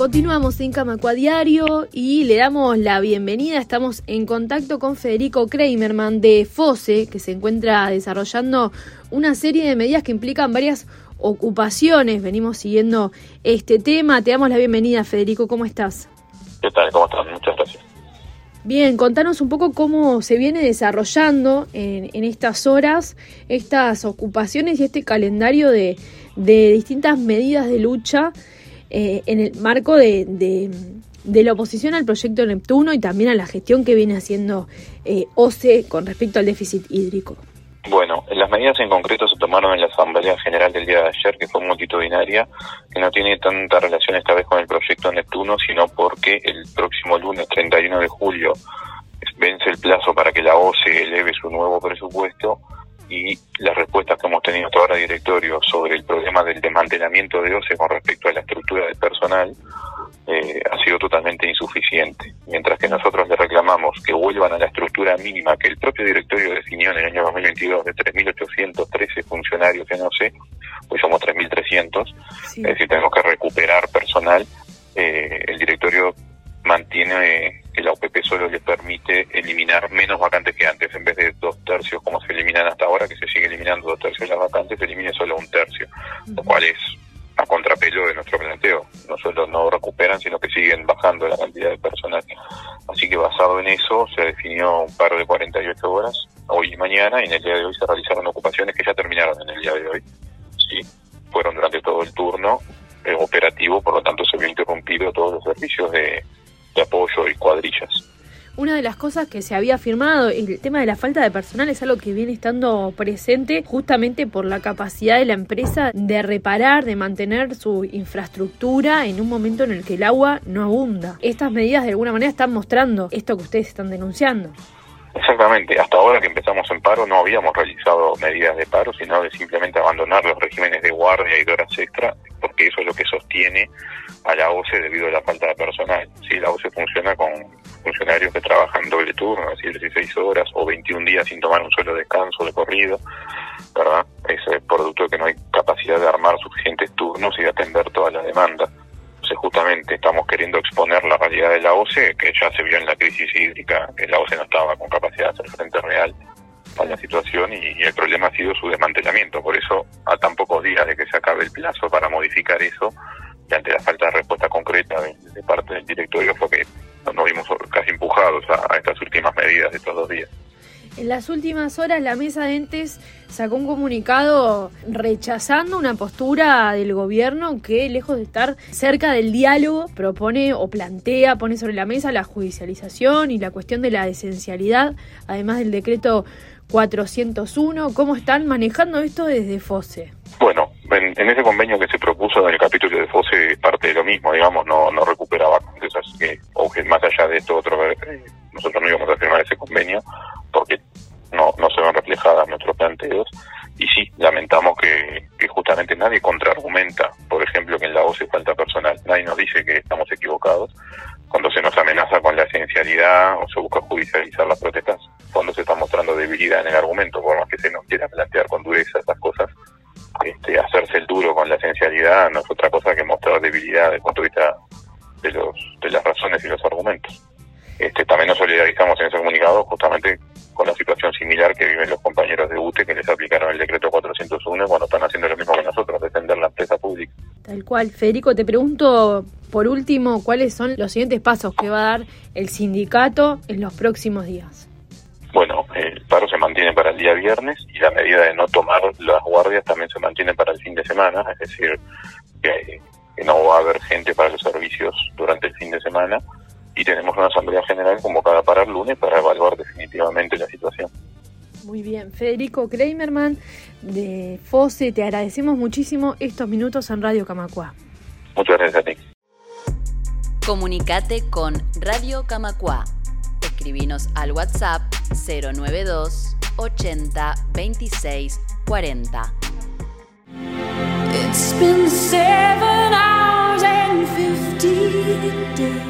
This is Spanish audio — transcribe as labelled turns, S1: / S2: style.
S1: Continuamos en Camacua Diario y le damos la bienvenida. Estamos en contacto con Federico Kramerman de FOSE, que se encuentra desarrollando una serie de medidas que implican varias ocupaciones. Venimos siguiendo este tema. Te damos la bienvenida, Federico. ¿Cómo estás?
S2: ¿Qué tal? ¿Cómo estás? Muchas gracias.
S1: Bien, contanos un poco cómo se viene desarrollando en, estas horas estas ocupaciones y este calendario de, de distintas medidas de lucha eh, en el marco de, de, la oposición al proyecto Neptuno y también a la gestión que viene haciendo eh, OCE con respecto al déficit hídrico.
S2: Bueno, las medidas en concreto se tomaron en la Asamblea General del día de ayer, que fue multitudinaria, que no tiene tanta relación esta vez con el proyecto Neptuno, sino porque el próximo lunes 31 de julio vence el plazo para que la OCE eleve su nuevo presupuesto y las respuestas que hemos tenido hasta ahora directorio sobre el problema del desmantelamiento de OCE con respecto a la estructura del personal eh, ha sido totalmente insuficiente. Mientras que nosotros le reclamamos que vuelvan a la estructura mínima que el propio directorio definió en el año 2022 de 3.813 funcionarios en OCE, pues somos 3.300, es decir, tenemos que recuperar personal. Eh, el directorio mantiene que la OPP solo le permite eliminar menos vacantes que antes, en vez de tercios como se eliminan hasta ahora, que se sigue eliminando dos tercios de las vacantes, se elimine solo un tercio, lo cual es a contrapelo de nuestro planteo. No solo no recuperan, sino que siguen bajando la cantidad de personal. Así que basado en eso, se definió un paro de 48 horas, hoy y mañana, y en el día de hoy se realizaron ocupaciones que ya terminaron en el día de hoy. Sí, fueron durante todo el turno eh, operativo, por lo tanto se vio interrumpido todos los servicios de de apoyo y cuadrillas.
S1: Una de las cosas que se había afirmado, el tema de la falta de personal es algo que viene estando presente justamente por la capacidad de la empresa de reparar, de mantener su infraestructura en un momento en el que el agua no abunda. Estas medidas de alguna manera están mostrando esto que ustedes están denunciando.
S2: Exactamente, hasta ahora que empezamos en paro no habíamos realizado medidas de paro, sino de simplemente abandonar los regímenes de guardia y de horas extra, porque eso es lo que sostiene a la OCE debido a la falta de personal. Si la OCE funciona con funcionarios que trabajan doble turno, es decir, 16 horas o 21 días sin tomar un solo descanso de corrido, ¿verdad? Es producto de que no hay capacidad de armar suficientes turnos y de atender toda la demanda justamente estamos queriendo exponer la realidad de la OCE, que ya se vio en la crisis hídrica, que la OCE no estaba con capacidad de hacer frente real a la situación y, el problema ha sido su desmantelamiento. Por eso, a tan pocos días de que se acabe el plazo para modificar eso, y ante la falta de respuesta concreta de, parte del directorio, fue estos dos días.
S1: En las últimas horas la mesa de entes sacó un comunicado rechazando una postura del gobierno que, lejos de estar cerca del diálogo, propone o plantea, pone sobre la mesa la judicialización y la cuestión de la esencialidad, además del decreto 401. ¿Cómo están manejando esto desde FOSE?
S2: Bueno, en, ese convenio que se propuso en el capítulo de FOSE parte de lo mismo, digamos, no, no recuperaba así que, más allá de esto otro, eh, nosotros no íbamos a firmar ese convenio porque no, no se ven reflejadas nuestros planteos. Y sí, lamentamos que, justamente nadie contraargumenta, por ejemplo, que en la OCE falta personal. Nadie nos dice que estamos equivocados. Cuando se nos amenaza con la esencialidad o se busca judicializar las protestas, cuando se está mostrando debilidad en el argumento, por más que se nos quiera plantear con dureza estas cosas, este, hacerse el duro con la esencialidad no es otra cosa que mostrar debilidad desde el punto de vista de, los, de las razones y los argumentos. Este, también nos solidarizamos en ese comunicado justamente con la situación similar que viven los compañeros de UTE que les aplicaron el decreto 401 cuando están haciendo lo mismo que nosotros, defender la empresa pública.
S1: Tal cual. Federico, te pregunto por último cuáles son los siguientes pasos que va a dar el sindicato en los próximos días.
S2: Bueno, el paro se mantiene para el día viernes y la medida de no tomar las guardias también se mantiene para el fin de semana, es decir, que no va a haber gente para los servicios durante el fin de semana y tenemos una asamblea general convocada para el lunes para evaluar definitivamente la situación.
S1: Muy bien, Federico Kramerman de FOSE, te agradecemos muchísimo estos minutos en Radio Camacua.
S2: Muchas gracias a ti.
S3: Comunicate con Radio Camacua. Escribinos al WhatsApp 092 80 26 40. It's been seven hours and 15 days.